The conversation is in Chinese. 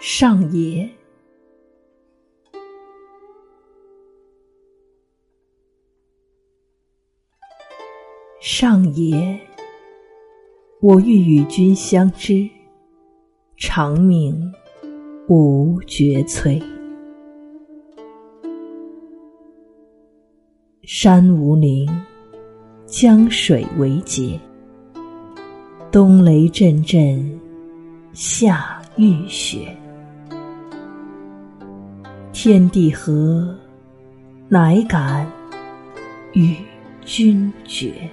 上野，上野，我欲与君相知，长命无绝摧。山无陵，江水为竭，冬雷阵阵，夏雨雪。天地合，乃敢与君绝。